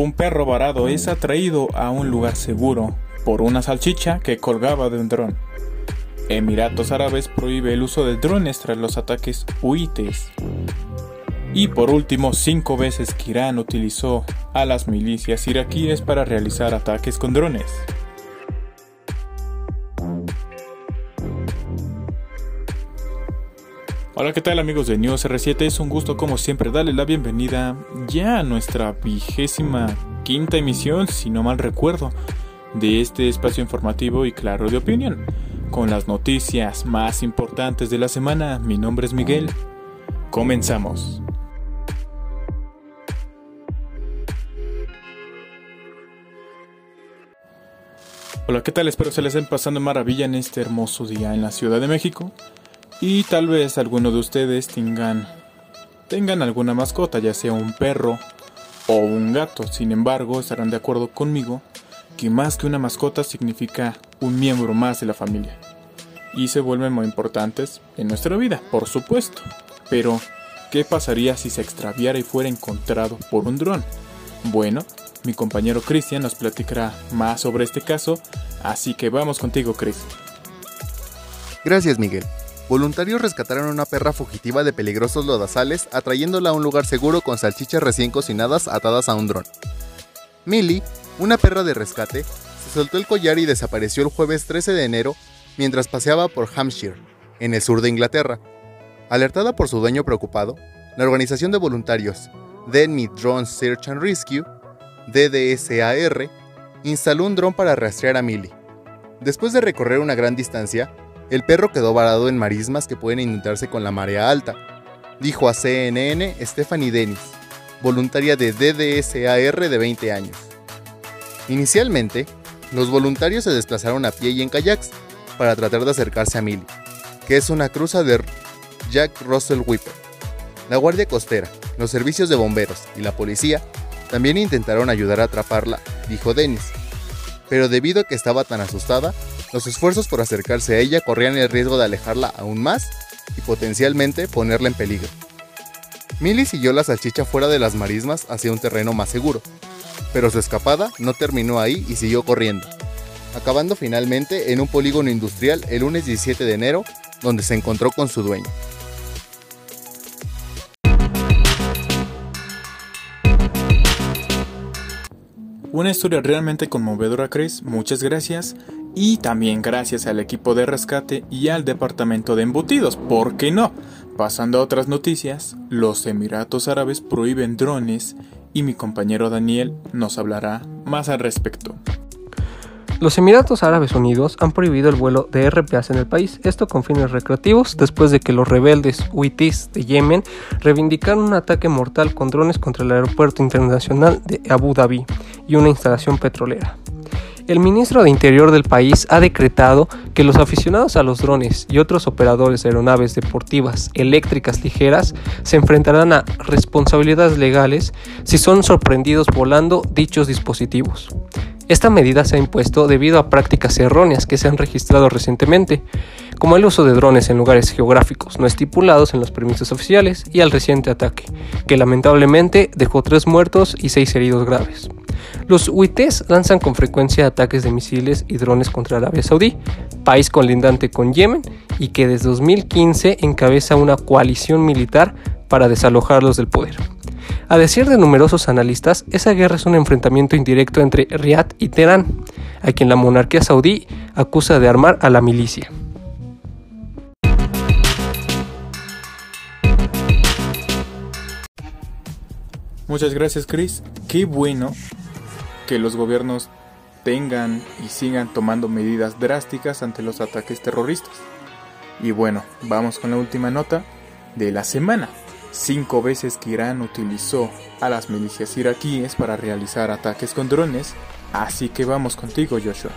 un perro varado es atraído a un lugar seguro por una salchicha que colgaba de un dron. Emiratos Árabes prohíbe el uso de drones tras los ataques huites. Y por último, cinco veces que Irán utilizó a las milicias iraquíes para realizar ataques con drones. Hola, ¿qué tal amigos de News R7? Es un gusto como siempre darles la bienvenida ya a nuestra vigésima quinta emisión, si no mal recuerdo, de este espacio informativo y claro de opinión. Con las noticias más importantes de la semana, mi nombre es Miguel. Comenzamos. Hola, ¿qué tal? Espero se les estén pasando maravilla en este hermoso día en la Ciudad de México. Y tal vez alguno de ustedes tengan, tengan alguna mascota, ya sea un perro o un gato. Sin embargo, estarán de acuerdo conmigo que más que una mascota significa un miembro más de la familia. Y se vuelven muy importantes en nuestra vida, por supuesto. Pero, ¿qué pasaría si se extraviara y fuera encontrado por un dron? Bueno, mi compañero Cristian nos platicará más sobre este caso, así que vamos contigo, Chris. Gracias, Miguel. Voluntarios rescataron a una perra fugitiva de peligrosos lodazales, atrayéndola a un lugar seguro con salchichas recién cocinadas atadas a un dron. Millie, una perra de rescate, se soltó el collar y desapareció el jueves 13 de enero mientras paseaba por Hampshire, en el sur de Inglaterra. Alertada por su dueño preocupado, la organización de voluntarios Denny Drone Search and Rescue, DDSAR, instaló un dron para rastrear a Millie. Después de recorrer una gran distancia, el perro quedó varado en marismas que pueden inundarse con la marea alta, dijo a CNN Stephanie Dennis, voluntaria de DDSAR de 20 años. Inicialmente, los voluntarios se desplazaron a pie y en kayaks para tratar de acercarse a Millie, que es una cruza de Jack Russell Whipper. La Guardia Costera, los servicios de bomberos y la policía también intentaron ayudar a atraparla, dijo Dennis. Pero debido a que estaba tan asustada, los esfuerzos por acercarse a ella corrían el riesgo de alejarla aún más y potencialmente ponerla en peligro. Millie siguió la salchicha fuera de las marismas hacia un terreno más seguro, pero su escapada no terminó ahí y siguió corriendo, acabando finalmente en un polígono industrial el lunes 17 de enero, donde se encontró con su dueño. Una historia realmente conmovedora, Chris. Muchas gracias. Y también gracias al equipo de rescate y al departamento de embutidos. ¿Por qué no? Pasando a otras noticias, los Emiratos Árabes prohíben drones y mi compañero Daniel nos hablará más al respecto. Los Emiratos Árabes Unidos han prohibido el vuelo de RPAs en el país, esto con fines recreativos, después de que los rebeldes huitis de Yemen reivindicaron un ataque mortal con drones contra el aeropuerto internacional de Abu Dhabi y una instalación petrolera. El ministro de Interior del país ha decretado que los aficionados a los drones y otros operadores de aeronaves deportivas eléctricas ligeras se enfrentarán a responsabilidades legales si son sorprendidos volando dichos dispositivos. Esta medida se ha impuesto debido a prácticas erróneas que se han registrado recientemente, como el uso de drones en lugares geográficos no estipulados en los permisos oficiales y al reciente ataque, que lamentablemente dejó tres muertos y seis heridos graves. Los huités lanzan con frecuencia ataques de misiles y drones contra Arabia Saudí, país colindante con Yemen y que desde 2015 encabeza una coalición militar para desalojarlos del poder. A decir de numerosos analistas, esa guerra es un enfrentamiento indirecto entre Riad y Teherán, a quien la monarquía saudí acusa de armar a la milicia. Muchas gracias Chris. Qué bueno que los gobiernos tengan y sigan tomando medidas drásticas ante los ataques terroristas. Y bueno, vamos con la última nota de la semana. Cinco veces que Irán utilizó a las milicias iraquíes para realizar ataques con drones, así que vamos contigo Joshua.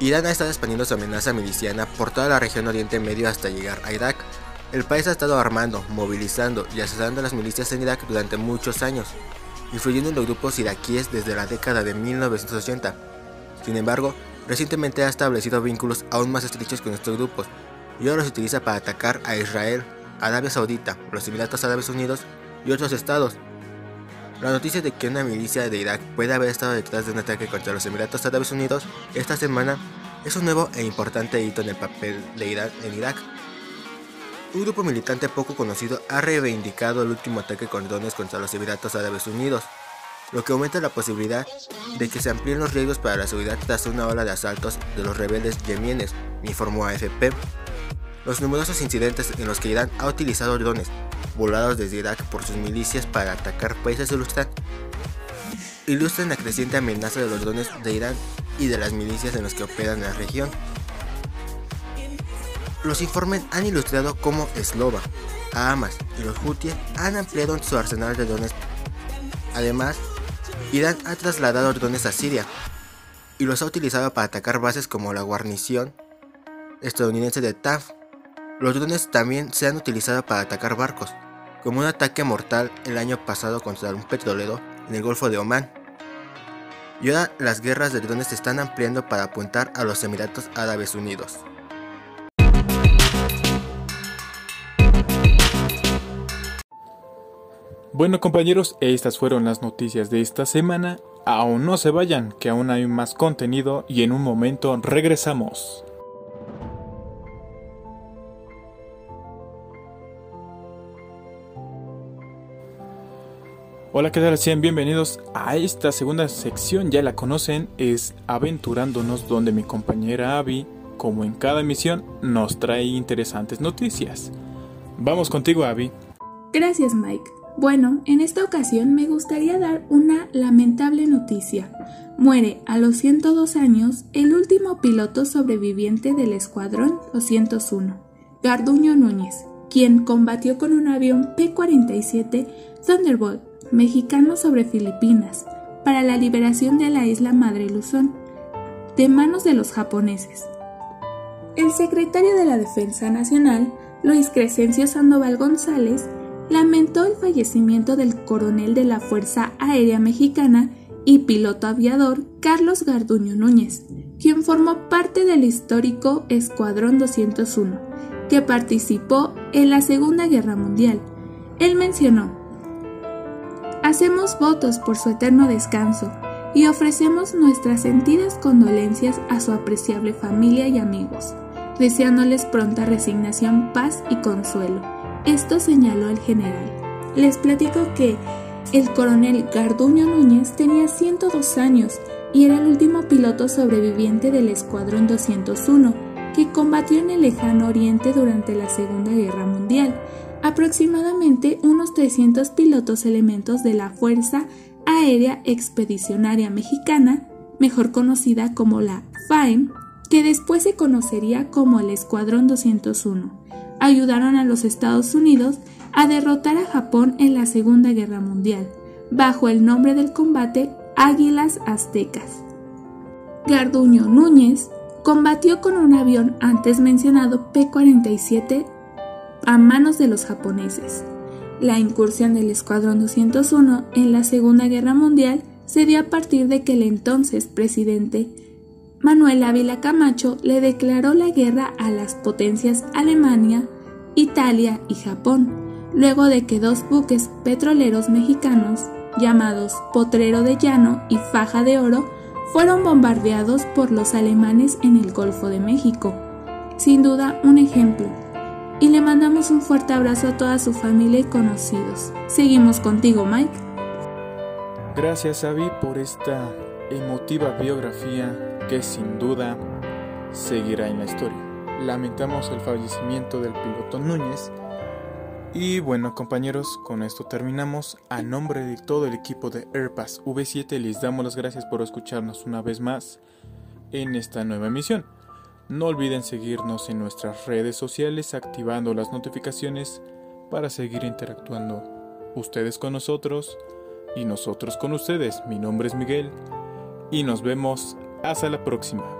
Irán ha estado expandiendo su amenaza miliciana por toda la región Oriente Medio hasta llegar a Irak. El país ha estado armando, movilizando y asesorando a las milicias en Irak durante muchos años, influyendo en los grupos iraquíes desde la década de 1980. Sin embargo, recientemente ha establecido vínculos aún más estrechos con estos grupos y ahora los utiliza para atacar a Israel, Arabia Saudita, los Emiratos Árabes Unidos y otros estados. La noticia de que una milicia de Irak puede haber estado detrás de un ataque contra los Emiratos Árabes Unidos esta semana es un nuevo e importante hito en el papel de Irán en Irak. Un grupo militante poco conocido ha reivindicado el último ataque con drones contra los Emiratos Árabes Unidos, lo que aumenta la posibilidad de que se amplíen los riesgos para la seguridad tras una ola de asaltos de los rebeldes yemenes, informó AFP. Los numerosos incidentes en los que Irán ha utilizado drones volados desde Irak por sus milicias para atacar países ilustran, ilustran la creciente amenaza de los drones de Irán y de las milicias en los que operan en la región. Los informes han ilustrado cómo Eslova, Hamas y los Houthi han ampliado su arsenal de drones. Además, Irán ha trasladado drones a Siria y los ha utilizado para atacar bases como la guarnición estadounidense de Taf. Los drones también se han utilizado para atacar barcos, como un ataque mortal el año pasado contra un petrolero en el Golfo de Omán. Y ahora las guerras de drones se están ampliando para apuntar a los Emiratos Árabes Unidos. Bueno compañeros, estas fueron las noticias de esta semana. Aún no se vayan, que aún hay más contenido y en un momento regresamos. Hola, ¿qué tal? Sean bienvenidos a esta segunda sección, ya la conocen, es Aventurándonos, donde mi compañera Abby, como en cada emisión, nos trae interesantes noticias. Vamos contigo, Abby. Gracias, Mike. Bueno, en esta ocasión me gustaría dar una lamentable noticia. Muere a los 102 años el último piloto sobreviviente del Escuadrón 201, Garduño Núñez, quien combatió con un avión P-47 Thunderbolt mexicano sobre Filipinas para la liberación de la isla Madre Luzón de manos de los japoneses. El secretario de la Defensa Nacional, Luis Crescencio Sandoval González, lamentó el fallecimiento del coronel de la Fuerza Aérea Mexicana y piloto aviador Carlos Garduño Núñez, quien formó parte del histórico Escuadrón 201, que participó en la Segunda Guerra Mundial. Él mencionó, Hacemos votos por su eterno descanso y ofrecemos nuestras sentidas condolencias a su apreciable familia y amigos, deseándoles pronta resignación, paz y consuelo esto señaló el general. Les platico que el coronel Garduño Núñez tenía 102 años y era el último piloto sobreviviente del Escuadrón 201 que combatió en el lejano oriente durante la Segunda Guerra Mundial. Aproximadamente unos 300 pilotos elementos de la Fuerza Aérea Expedicionaria Mexicana, mejor conocida como la FAEM, que después se conocería como el Escuadrón 201 ayudaron a los Estados Unidos a derrotar a Japón en la Segunda Guerra Mundial, bajo el nombre del combate Águilas Aztecas. Garduño Núñez combatió con un avión antes mencionado P-47 a manos de los japoneses. La incursión del Escuadrón 201 en la Segunda Guerra Mundial se dio a partir de que el entonces presidente Manuel Ávila Camacho le declaró la guerra a las potencias Alemania, Italia y Japón, luego de que dos buques petroleros mexicanos, llamados Potrero de Llano y Faja de Oro, fueron bombardeados por los alemanes en el Golfo de México. Sin duda, un ejemplo. Y le mandamos un fuerte abrazo a toda su familia y conocidos. Seguimos contigo, Mike. Gracias, Abby, por esta emotiva biografía que sin duda seguirá en la historia. Lamentamos el fallecimiento del piloto Núñez. Y bueno compañeros, con esto terminamos. A nombre de todo el equipo de Airpass V7 les damos las gracias por escucharnos una vez más en esta nueva emisión. No olviden seguirnos en nuestras redes sociales activando las notificaciones para seguir interactuando ustedes con nosotros y nosotros con ustedes. Mi nombre es Miguel y nos vemos hasta la próxima.